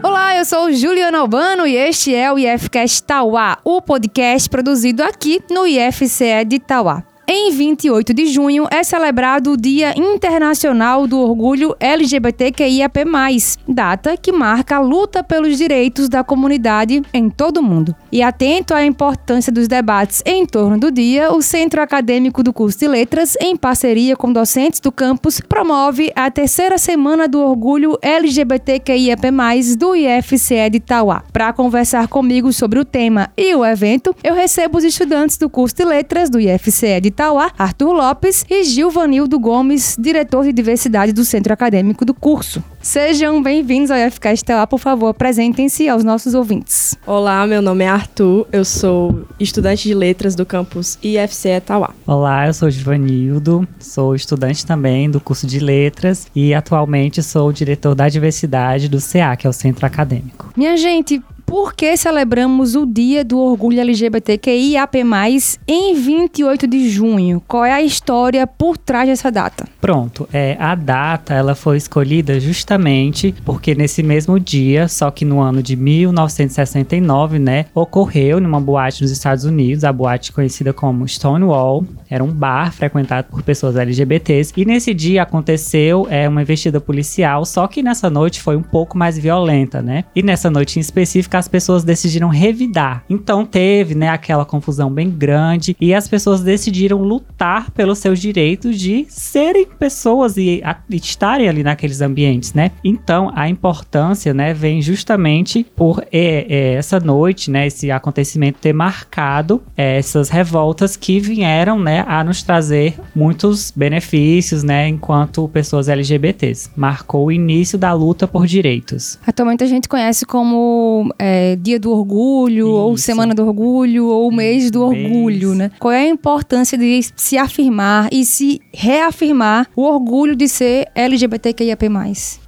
Olá, eu sou Juliana Albano e este é o IFCast Tauá, o podcast produzido aqui no IFCE de Tauá. Em 28 de junho é celebrado o Dia Internacional do Orgulho LGBTQIAP+, data que marca a luta pelos direitos da comunidade em todo o mundo. E atento à importância dos debates em torno do dia, o Centro Acadêmico do Curso de Letras, em parceria com docentes do campus, promove a terceira semana do Orgulho LGBTQIAP+, do IFCE de Tauá. Para conversar comigo sobre o tema e o evento, eu recebo os estudantes do curso de Letras do IFCE de Itauá, Arthur Lopes e Gilvanildo Gomes, diretor de diversidade do Centro Acadêmico do curso. Sejam bem-vindos ao IFCast Itauá, por favor, apresentem-se aos nossos ouvintes. Olá, meu nome é Arthur, eu sou estudante de letras do campus IFC Itauá. Olá, eu sou Gilvanildo, sou estudante também do curso de letras e atualmente sou diretor da diversidade do CA, que é o Centro Acadêmico. Minha gente, por que celebramos o Dia do Orgulho LGBTQIAP+, em 28 de junho? Qual é a história por trás dessa data? Pronto, é, a data ela foi escolhida justamente porque nesse mesmo dia, só que no ano de 1969, né, ocorreu numa boate nos Estados Unidos, a boate conhecida como Stonewall, era um bar frequentado por pessoas LGBTs, e nesse dia aconteceu é, uma investida policial, só que nessa noite foi um pouco mais violenta, né? E nessa noite em específico as pessoas decidiram revidar. Então teve, né, aquela confusão bem grande e as pessoas decidiram lutar pelos seus direitos de serem pessoas e, estarem ali naqueles ambientes, né? Então a importância, né, vem justamente por é, é, essa noite, né, esse acontecimento ter marcado é, essas revoltas que vieram, né, a nos trazer muitos benefícios, né, enquanto pessoas LGBTs. Marcou o início da luta por direitos. Atualmente a gente conhece como é, Dia do Orgulho, Isso. ou Semana do Orgulho, ou Mês do mês. Orgulho, né? Qual é a importância de se afirmar e se reafirmar o orgulho de ser LGBTQIAP+.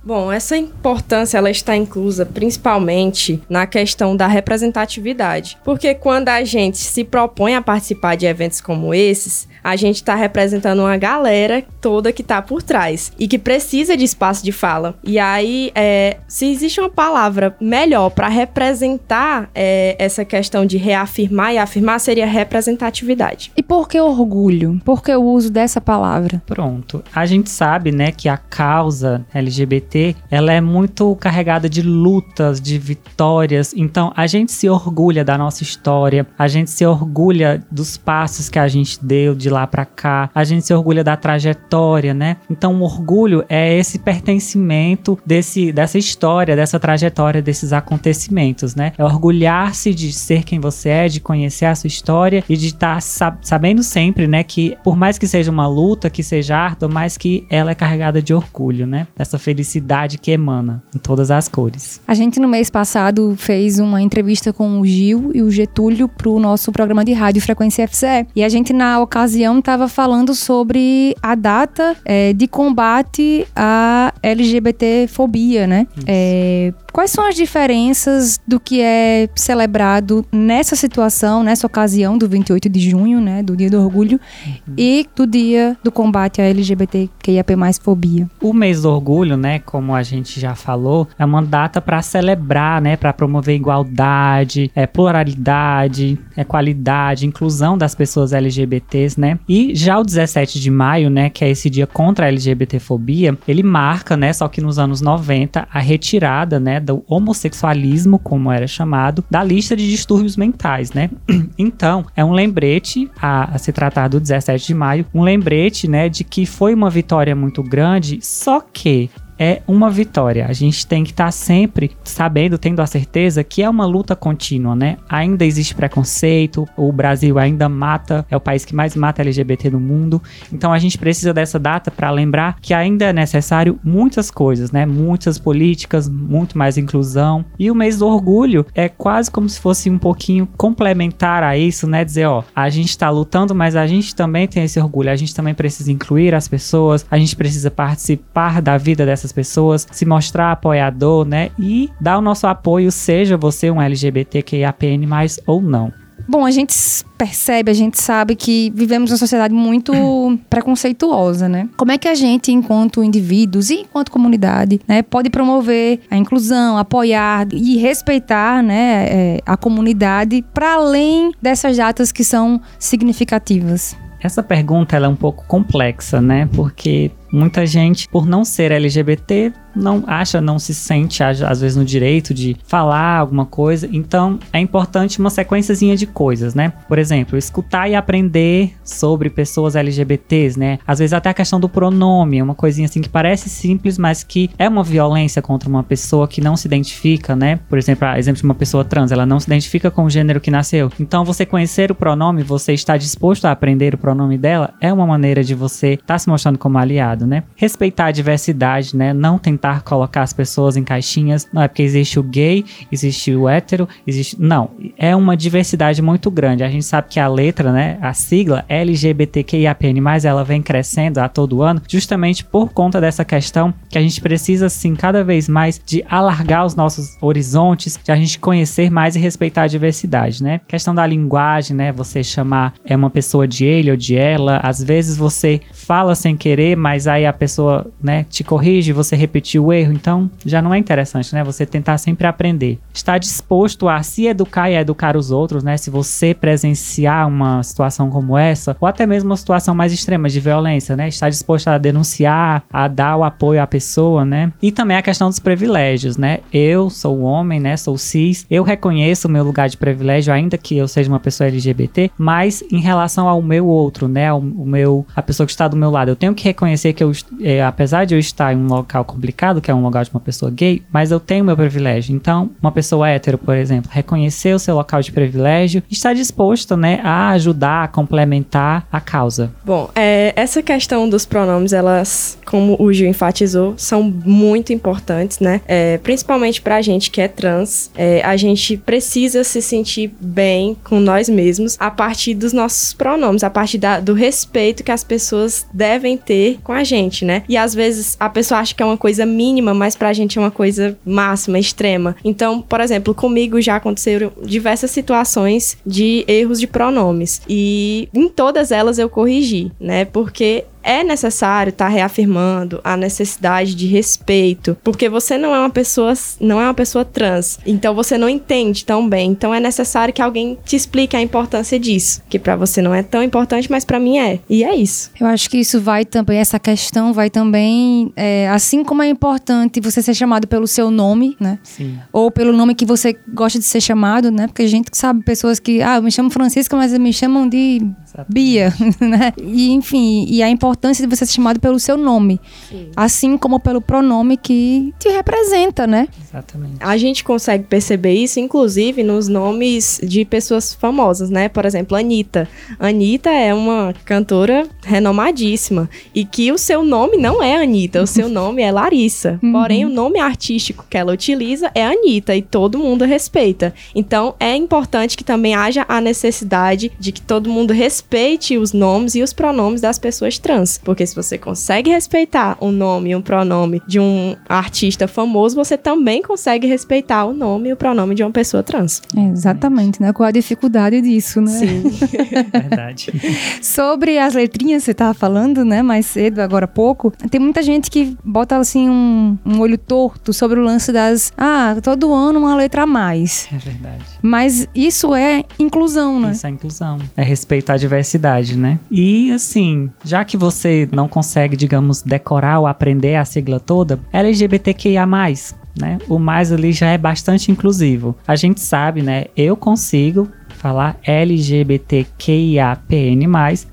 Bom, essa importância ela está inclusa principalmente na questão da representatividade, porque quando a gente se propõe a participar de eventos como esses, a gente está representando uma galera toda que está por trás e que precisa de espaço de fala. E aí, é, se existe uma palavra melhor para representar é, essa questão de reafirmar e afirmar, seria representatividade. E por que orgulho? Por que o uso dessa palavra? Pronto. A gente sabe, né, que a causa LGBT ela é muito carregada de lutas, de vitórias. Então, a gente se orgulha da nossa história, a gente se orgulha dos passos que a gente deu de lá para cá, a gente se orgulha da trajetória, né? Então, o orgulho é esse pertencimento desse, dessa história, dessa trajetória, desses acontecimentos, né? É orgulhar-se de ser quem você é, de conhecer a sua história e de estar tá sabendo sempre, né, que por mais que seja uma luta, que seja árdua, mas que ela é carregada de orgulho, né? Dessa felicidade que emana em todas as cores. A gente no mês passado fez uma entrevista com o Gil e o Getúlio pro nosso programa de rádio Frequência FCE. E a gente na ocasião estava falando sobre a data é, de combate à LGBTfobia, né? É, quais são as diferenças do que é celebrado nessa situação, nessa ocasião do 28 de junho, né, do Dia do Orgulho, uhum. e do Dia do Combate à LGBTQIAP+ fobia? O mês do orgulho, né, como a gente já falou, é uma data para celebrar, né, para promover igualdade, é, pluralidade, equalidade, inclusão das pessoas LGBTs, né? E já o 17 de maio, né, que é esse dia contra a LGBTfobia, ele marca, né, só que nos anos 90, a retirada, né, do homossexualismo, como era chamado, da lista de distúrbios mentais, né? Então, é um lembrete a, a se tratar do 17 de maio, um lembrete, né, de que foi uma vitória muito grande, só que é uma vitória. A gente tem que estar tá sempre sabendo, tendo a certeza que é uma luta contínua, né? Ainda existe preconceito, o Brasil ainda mata, é o país que mais mata LGBT no mundo. Então a gente precisa dessa data para lembrar que ainda é necessário muitas coisas, né? Muitas políticas, muito mais inclusão. E o mês do orgulho é quase como se fosse um pouquinho complementar a isso, né? Dizer, ó, a gente está lutando, mas a gente também tem esse orgulho, a gente também precisa incluir as pessoas, a gente precisa participar da vida dessas essas pessoas, se mostrar apoiador, né? E dar o nosso apoio, seja você um LGBTQIAPN+, ou não. Bom, a gente percebe, a gente sabe que vivemos uma sociedade muito preconceituosa, né? Como é que a gente, enquanto indivíduos e enquanto comunidade, né, pode promover a inclusão, apoiar e respeitar, né, é, a comunidade para além dessas datas que são significativas? Essa pergunta ela é um pouco complexa, né? Porque muita gente, por não ser LGBT, não acha, não se sente às vezes no direito de falar alguma coisa. Então é importante uma sequenciazinha de coisas, né? Por exemplo, escutar e aprender sobre pessoas LGBTs, né? Às vezes até a questão do pronome, uma coisinha assim que parece simples, mas que é uma violência contra uma pessoa que não se identifica, né? Por exemplo, a exemplo de uma pessoa trans, ela não se identifica com o gênero que nasceu. Então você conhecer o pronome, você estar disposto a aprender o pronome dela, é uma maneira de você estar tá se mostrando como aliado, né? Respeitar a diversidade, né? Não tentar colocar as pessoas em caixinhas. Não é porque existe o gay, existe o hétero, existe. Não. É uma diversidade muito grande. A gente sabe que a letra, né? A sigla LGBTQIAPN, ela vem crescendo a todo ano, justamente por conta dessa questão que a gente precisa, sim, cada vez mais de alargar os nossos horizontes, de a gente conhecer mais e respeitar a diversidade, né? Questão da linguagem, né? Você chamar é uma pessoa de ele ou de ela, às vezes você fala sem querer, mas aí a pessoa, né, te corrige, você repetiu o erro, então já não é interessante, né? Você tentar sempre aprender. Estar disposto a se educar e a educar os outros, né? Se você presenciar uma situação como essa, ou até mesmo uma situação mais extrema de violência, né? Estar disposto a denunciar, a dar o apoio à pessoa, né? E também a questão dos privilégios, né? Eu sou homem, né? Sou cis, eu reconheço o meu lugar de privilégio, ainda que eu seja uma pessoa LGBT, mas em relação ao meu outro, né? O, meu, a pessoa que está do meu lado, eu tenho que reconhecer que eu, é, apesar de eu estar em um local complicado, que é um lugar de uma pessoa gay, mas eu tenho meu privilégio. Então, uma pessoa hétero, por exemplo, reconhecer o seu local de privilégio e estar disposto, né, a ajudar, a complementar a causa. Bom, é, essa questão dos pronomes, elas, como o Gil enfatizou, são muito importantes, né? É, principalmente pra gente que é trans, é, a gente precisa se sentir bem com nós mesmos a partir dos nossos pronomes, a partir da, do respeito que as pessoas devem ter com a gente, né? E às vezes a pessoa acha que é uma coisa mínima, mas pra gente é uma coisa máxima, extrema. Então, por exemplo, comigo já aconteceram diversas situações de erros de pronomes. E em todas elas eu corrigi, né? Porque é necessário estar tá reafirmando a necessidade de respeito, porque você não é uma pessoa, não é uma pessoa trans, então você não entende tão bem. Então é necessário que alguém te explique a importância disso, que para você não é tão importante, mas para mim é. E é isso. Eu acho que isso vai também, essa questão vai também, é, assim como é importante você ser chamado pelo seu nome, né? Sim. Ou pelo nome que você gosta de ser chamado, né? Porque a gente sabe pessoas que, ah, eu me chamo Francisca, mas me chamam de Bia, né? E enfim, e a importância de você ser chamado pelo seu nome, Sim. assim como pelo pronome que te representa, né? Exatamente. A gente consegue perceber isso, inclusive, nos nomes de pessoas famosas, né? Por exemplo, Anitta. Anitta é uma cantora renomadíssima e que o seu nome não é Anitta, o seu nome é Larissa. Uhum. Porém, o nome artístico que ela utiliza é Anitta e todo mundo respeita. Então, é importante que também haja a necessidade de que todo mundo respeite respeite os nomes e os pronomes das pessoas trans. Porque se você consegue respeitar o nome e o pronome de um artista famoso, você também consegue respeitar o nome e o pronome de uma pessoa trans. É, exatamente, né? Qual a dificuldade disso, né? Sim. Verdade. Sobre as letrinhas, você estava falando, né, mais cedo, agora há pouco, tem muita gente que bota, assim, um, um olho torto sobre o lance das, ah, todo ano uma letra a mais. É verdade. Mas isso é inclusão, né? Isso é inclusão. É respeitar a diversidade diversidade, né? E assim, já que você não consegue, digamos, decorar ou aprender a sigla toda, LGBTQIA+, né? O mais ali já é bastante inclusivo. A gente sabe, né? Eu consigo falar LGBTQIAPN+,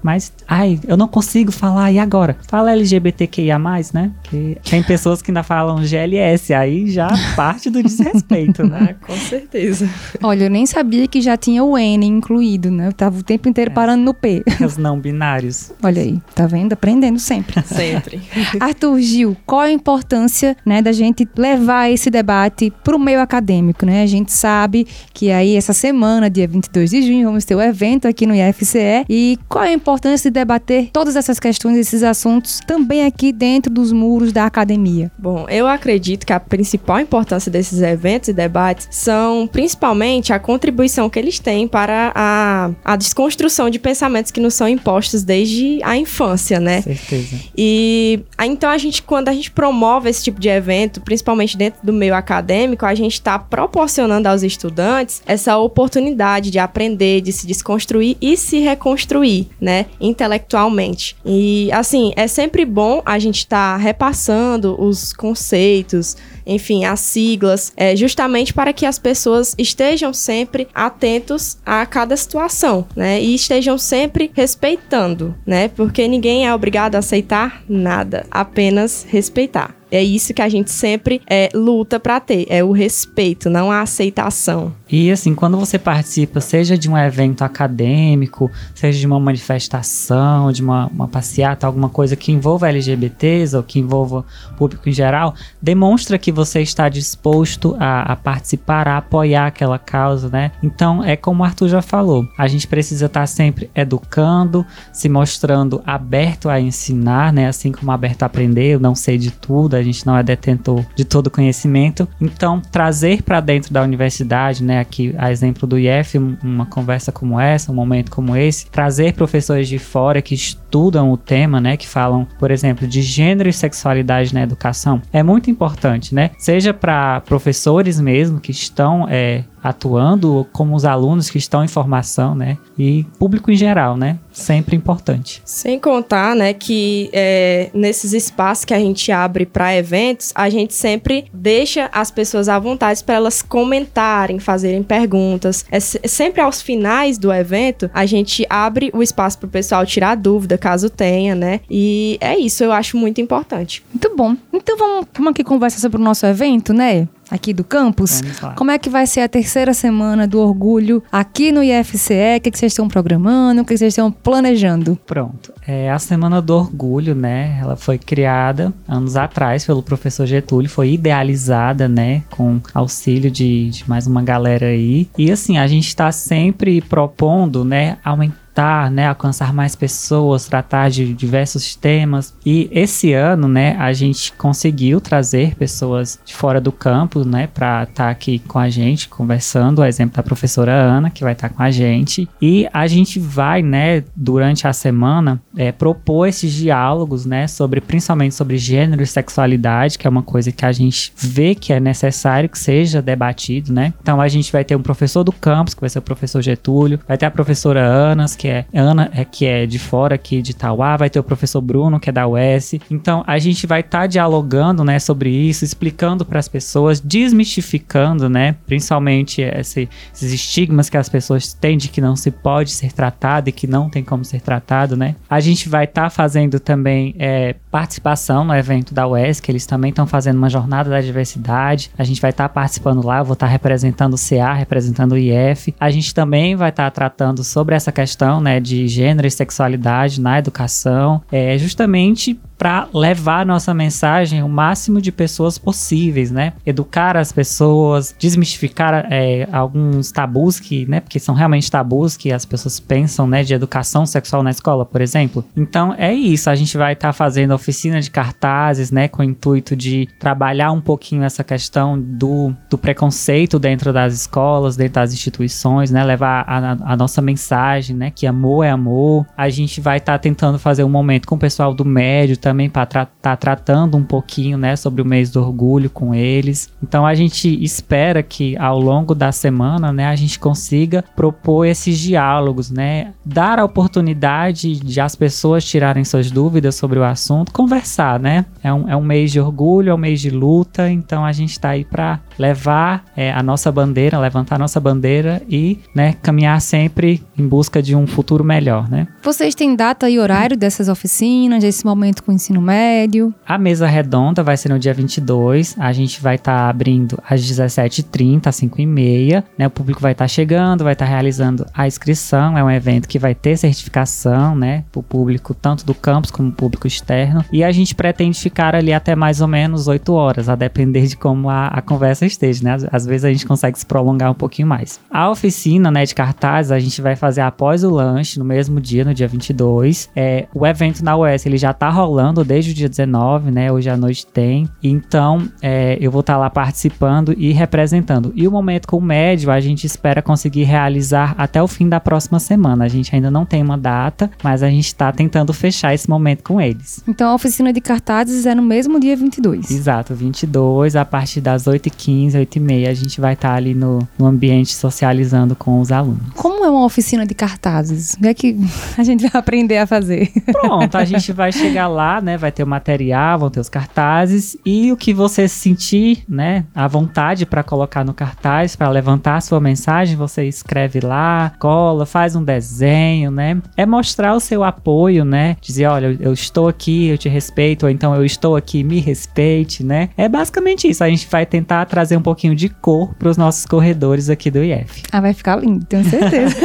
mas ai, eu não consigo falar e agora? Fala LGBTQIA+, né? Que tem pessoas que ainda falam GLS, aí já parte do desrespeito, né? Ah, com certeza. Olha, eu nem sabia que já tinha o N incluído, né? Eu tava o tempo inteiro é. parando no P. Os não binários. Olha aí, tá vendo? Aprendendo sempre. sempre. Arthur Gil, qual a importância, né, da gente levar esse debate pro meio acadêmico, né? A gente sabe que aí essa semana, dia 22 22 de junho, vamos ter o evento aqui no IFCE. E qual é a importância de debater todas essas questões, esses assuntos, também aqui dentro dos muros da academia? Bom, eu acredito que a principal importância desses eventos e debates são principalmente a contribuição que eles têm para a, a desconstrução de pensamentos que nos são impostos desde a infância, né? Certeza. E então a gente, quando a gente promove esse tipo de evento, principalmente dentro do meio acadêmico, a gente está proporcionando aos estudantes essa oportunidade de aprender, de se desconstruir e se reconstruir, né, intelectualmente. E assim, é sempre bom a gente estar tá repassando os conceitos, enfim, as siglas, é, justamente para que as pessoas estejam sempre atentos a cada situação, né? E estejam sempre respeitando, né? Porque ninguém é obrigado a aceitar nada, apenas respeitar. É isso que a gente sempre é, luta para ter, é o respeito, não a aceitação. E assim, quando você participa, seja de um evento acadêmico, seja de uma manifestação, de uma, uma passeata, alguma coisa que envolva LGBTs ou que envolva público em geral, demonstra que você está disposto a, a participar, a apoiar aquela causa, né? Então, é como o Arthur já falou, a gente precisa estar sempre educando, se mostrando aberto a ensinar, né? Assim como aberto a aprender, eu não sei de tudo, a gente não é detentor de todo conhecimento. Então, trazer para dentro da universidade, né, aqui a exemplo do IF, uma conversa como essa, um momento como esse, trazer professores de fora que estudam o tema, né, que falam, por exemplo, de gênero e sexualidade na educação, é muito importante, né? Seja para professores mesmo que estão é, atuando, como os alunos que estão em formação, né? E público em geral, né? Sempre importante. Sem contar, né, que é, nesses espaços que a gente abre para eventos, a gente sempre deixa as pessoas à vontade para elas comentarem, fazerem perguntas. É sempre aos finais do evento, a gente abre o espaço para o pessoal tirar dúvida, caso tenha, né? E é isso, eu acho muito importante. Muito bom. Então vamos, vamos aqui conversar sobre o nosso evento, né? Aqui do campus. Como é que vai ser a terceira semana do orgulho aqui no IFCE? O que, que vocês estão programando? O que, que vocês estão planejando? Pronto. É a Semana do Orgulho, né? Ela foi criada anos atrás pelo professor Getúlio, foi idealizada, né? Com auxílio de, de mais uma galera aí. E assim, a gente está sempre propondo, né? Aumentar tratar, né, alcançar mais pessoas, tratar de diversos temas. E esse ano, né, a gente conseguiu trazer pessoas de fora do campus, né, para estar tá aqui com a gente conversando, o exemplo da professora Ana, que vai estar tá com a gente. E a gente vai, né, durante a semana, é, propor esses diálogos, né, sobre principalmente sobre gênero e sexualidade, que é uma coisa que a gente vê que é necessário que seja debatido, né? Então a gente vai ter um professor do campus, que vai ser o professor Getúlio, vai ter a professora Ana, que é Ana, é, que é de fora aqui de Tauá, vai ter o professor Bruno, que é da UES. Então a gente vai estar tá dialogando, né, sobre isso, explicando para as pessoas, desmistificando, né, principalmente esse, esses estigmas que as pessoas têm de que não se pode ser tratado e que não tem como ser tratado, né. A gente vai estar tá fazendo também é, participação no evento da UES, que eles também estão fazendo uma jornada da diversidade. A gente vai estar tá participando lá, vou estar tá representando o CA, representando o IF. A gente também vai estar tá tratando sobre essa questão né, de gênero e sexualidade na educação, é justamente para levar nossa mensagem o máximo de pessoas possíveis, né? Educar as pessoas, desmistificar é, alguns tabus que, né? Porque são realmente tabus que as pessoas pensam, né? De educação sexual na escola, por exemplo. Então é isso. A gente vai estar tá fazendo oficina de cartazes, né? Com o intuito de trabalhar um pouquinho essa questão do, do preconceito dentro das escolas, dentro das instituições, né? Levar a, a nossa mensagem, né? Que amor é amor. A gente vai estar tá tentando fazer um momento com o pessoal do médio também para estar tá tratando um pouquinho, né, sobre o mês do orgulho com eles. Então a gente espera que ao longo da semana, né, a gente consiga propor esses diálogos, né, dar a oportunidade de as pessoas tirarem suas dúvidas sobre o assunto, conversar, né? É um, é um mês de orgulho, é um mês de luta, então a gente está aí para levar é, a nossa bandeira, levantar a nossa bandeira e, né, caminhar sempre em busca de um futuro melhor, né? Vocês têm data e horário dessas oficinas, desse momento com ensino médio? A mesa redonda vai ser no dia 22. A gente vai estar tá abrindo às 17h30, às 5h30. Né? O público vai estar tá chegando, vai estar tá realizando a inscrição. É um evento que vai ter certificação, né? Para o público, tanto do campus como público externo. E a gente pretende ficar ali até mais ou menos 8 horas, a depender de como a, a conversa esteja, né? Às, às vezes a gente consegue se prolongar um pouquinho mais. A oficina, né, de cartazes, a gente vai fazer após o lanche, no mesmo dia, no dia 22. É, o evento na US, ele já tá rolando desde o dia 19, né? Hoje à noite tem. Então, é, eu vou estar tá lá participando e representando. E o momento com o médio, a gente espera conseguir realizar até o fim da próxima semana. A gente ainda não tem uma data, mas a gente está tentando fechar esse momento com eles. Então, a oficina de cartazes é no mesmo dia 22. Exato, 22, a partir das 8h15, 8h30, a gente vai estar tá ali no, no ambiente socializando com os alunos. Como é uma oficina de cartazes? O que é que a gente vai aprender a fazer? Pronto, a gente vai chegar lá, né? Vai ter o material, vão ter os cartazes e o que você sentir, né? À vontade para colocar no cartaz, para levantar a sua mensagem, você escreve lá, cola, faz um desenho, né? É mostrar o seu apoio, né? Dizer, olha, eu estou aqui, eu te respeito, ou então eu estou aqui, me respeite, né? É basicamente isso. A gente vai tentar trazer um pouquinho de cor para os nossos corredores aqui do IF. Ah, vai ficar lindo, tenho certeza.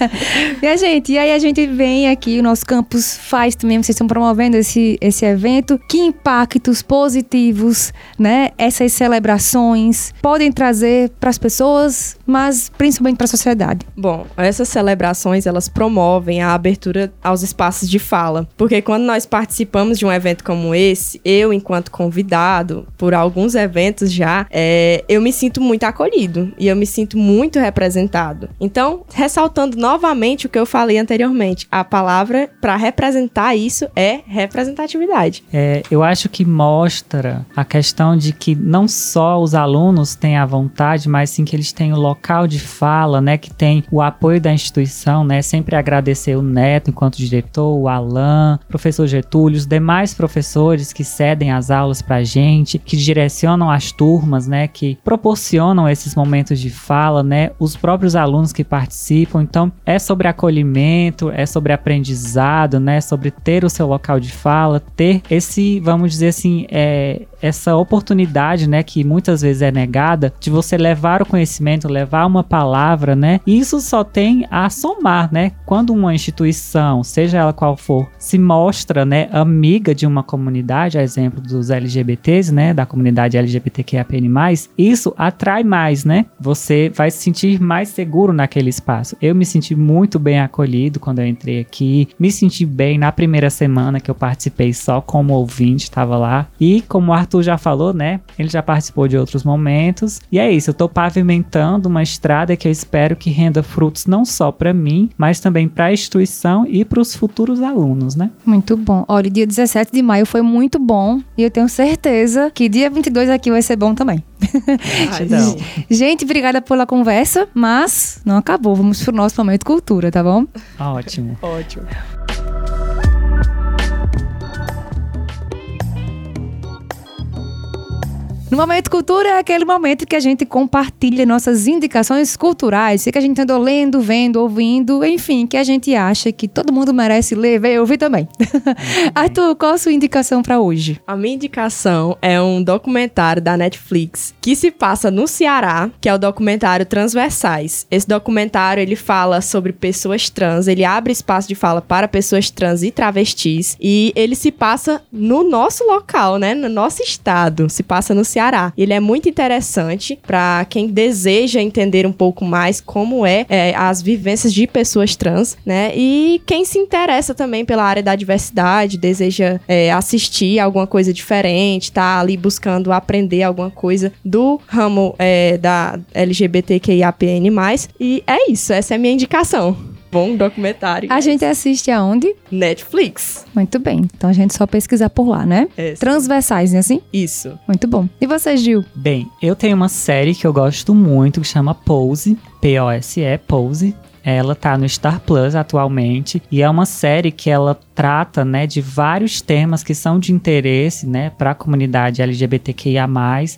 e a gente, e aí a gente vem aqui, o nosso campus faz também, vocês estão promovendo esse, esse evento. Que impactos positivos, né, essas celebrações podem trazer para as pessoas, mas principalmente para a sociedade? Bom, essas celebrações, elas promovem a abertura aos espaços de fala, porque quando nós participamos de um evento como esse, eu, enquanto convidado, por alguns eventos já, é, eu me sinto muito acolhido e eu me sinto muito representado. Então, ressaltando novamente o que eu falei anteriormente, a palavra para representar isso é representatividade. É, eu acho que mostra a questão de que não só os alunos têm a vontade, mas sim que eles têm o local de fala, né, que tem o apoio da instituição, né, sempre agradecer o Neto enquanto diretor, o Alan, professor Getúlio, os demais professores que cedem as aulas para a gente, que direcionam as turmas, né, que proporcionam esses momentos de fala, né, os próprios alunos que participam. Então, é sobre acolhimento, é sobre aprendizado, né, sobre ter o seu local de fala, ter esse, vamos dizer assim, é, essa oportunidade, né, que muitas vezes é negada, de você levar o conhecimento, levar uma palavra, né? E isso só tem a somar, né? Quando uma instituição, seja ela qual for, se mostra, né, amiga de uma comunidade, a exemplo dos LGBTs, né, da comunidade LGBTQIAPN+, isso atrai mais, né? Você vai se sentir mais seguro naquele espaço. Eu me senti muito bem acolhido quando eu entrei aqui, me senti bem na primeira semana que eu participei só como ouvinte, estava lá. E como o Arthur já falou, né, ele já participou de outros momentos. E é isso, eu tô pavimentando uma estrada que eu espero que renda frutos não só para mim, mas também para a instituição e para os futuros alunos, né? Muito bom. Olha, dia 17 de maio foi muito bom e eu tenho certeza que dia 22 aqui vai ser bom também. Gente, obrigada pela conversa, mas não acabou. Vamos pro nosso momento cultura, tá bom? Ótimo. Ótimo. No Momento Cultura é aquele momento que a gente compartilha nossas indicações culturais, que a gente andou lendo, vendo, ouvindo, enfim, que a gente acha que todo mundo merece ler, ver e ouvir também. Arthur, qual a sua indicação para hoje? A minha indicação é um documentário da Netflix que se passa no Ceará, que é o documentário Transversais. Esse documentário ele fala sobre pessoas trans, ele abre espaço de fala para pessoas trans e travestis e ele se passa no nosso local, né, no nosso estado, se passa no Ceará Ceará. Ele é muito interessante para quem deseja entender um pouco mais como é, é, as vivências de pessoas trans, né? E quem se interessa também pela área da diversidade, deseja é, assistir alguma coisa diferente, tá ali buscando aprender alguma coisa do ramo é, da LGBTQIAPN+. E é isso, essa é a minha indicação bom documentário. A gente assiste aonde? Netflix. Muito bem. Então a gente só pesquisar por lá, né? É. Transversais, né assim? Isso. Muito bom. E você, Gil? Bem, eu tenho uma série que eu gosto muito que chama Pose, P-O-S-E, Pose. Ela tá no Star Plus atualmente e é uma série que ela trata, né, de vários temas que são de interesse, né, para a comunidade LGBTQIA+.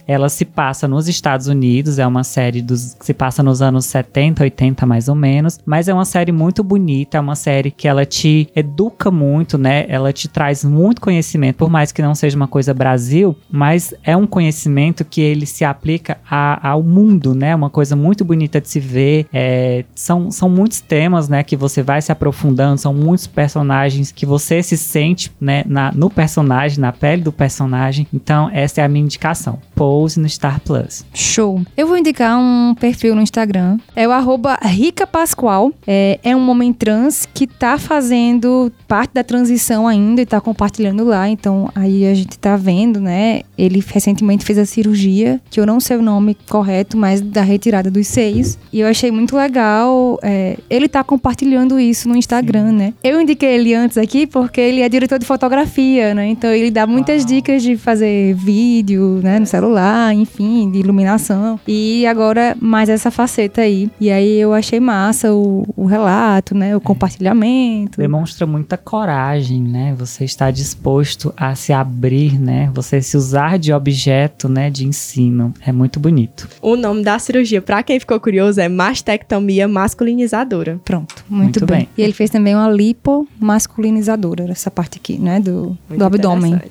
Ela se passa nos Estados Unidos, é uma série dos se passa nos anos 70, 80 mais ou menos, mas é uma série muito bonita, é uma série que ela te educa muito, né? Ela te traz muito conhecimento, por mais que não seja uma coisa Brasil, mas é um conhecimento que ele se aplica a, ao mundo, né? Uma coisa muito bonita de se ver. É, são, são muitos temas, né, que você vai se aprofundando, são muitos personagens que você se sente, né, na, no personagem, na pele do personagem. Então, essa é a minha indicação. Pose no Star Plus. Show. Eu vou indicar um perfil no Instagram. É o arroba Rica Pascoal. É, é um homem trans que tá fazendo parte da transição ainda e tá compartilhando lá. Então, aí a gente tá vendo, né? Ele recentemente fez a cirurgia, que eu não sei o nome correto, mas da retirada dos seios. E eu achei muito legal. É, ele tá compartilhando isso no Instagram, Sim. né? Eu indiquei ele antes aqui porque ele é diretor de fotografia, né? Então ele dá muitas Uau. dicas de fazer vídeo, né? No celular, enfim, de iluminação. E agora mais essa faceta aí. E aí eu achei massa o, o relato, né? O é. compartilhamento. Demonstra muita coragem, né? Você está disposto a se abrir, né? Você se usar de objeto, né? De ensino. É muito bonito. O nome da cirurgia, para quem ficou curioso, é mastectomia masculinizadora. Pronto, muito, muito bem. bem. E ele fez também uma lipo masculinizadora, essa parte aqui, né? Do, do abdômen.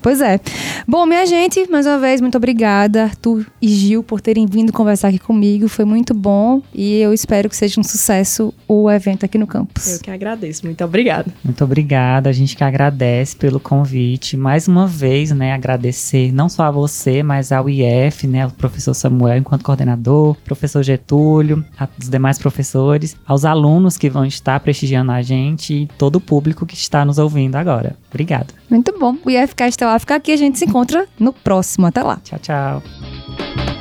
Pois é. Bom, minha gente, mais uma vez, muito obrigada, Arthur e Gil, por terem vindo conversar aqui comigo. Foi muito bom e eu espero que seja um sucesso o evento aqui no campus. Eu que agradeço. Muito obrigada. Muito obrigada. A gente que agradece pelo convite. Mais uma vez, né, agradecer não só a você, mas ao IF, né, ao professor Samuel enquanto coordenador, professor Getúlio, aos demais professores, aos alunos que vão estar prestigiando a gente e todo o público que está nos ouvindo agora. Obrigado. Muito bom. O IFCast tá lá, fica aqui. A gente se encontra no próximo. Até lá. Tchau, tchau.